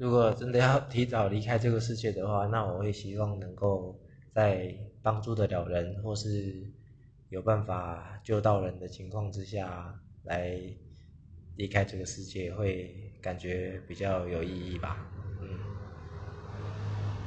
如果真的要提早离开这个世界的话 那我会希望能够在帮助得了人或是有办法救到人的情况之下来离开这个世界会感觉比较有意义吧。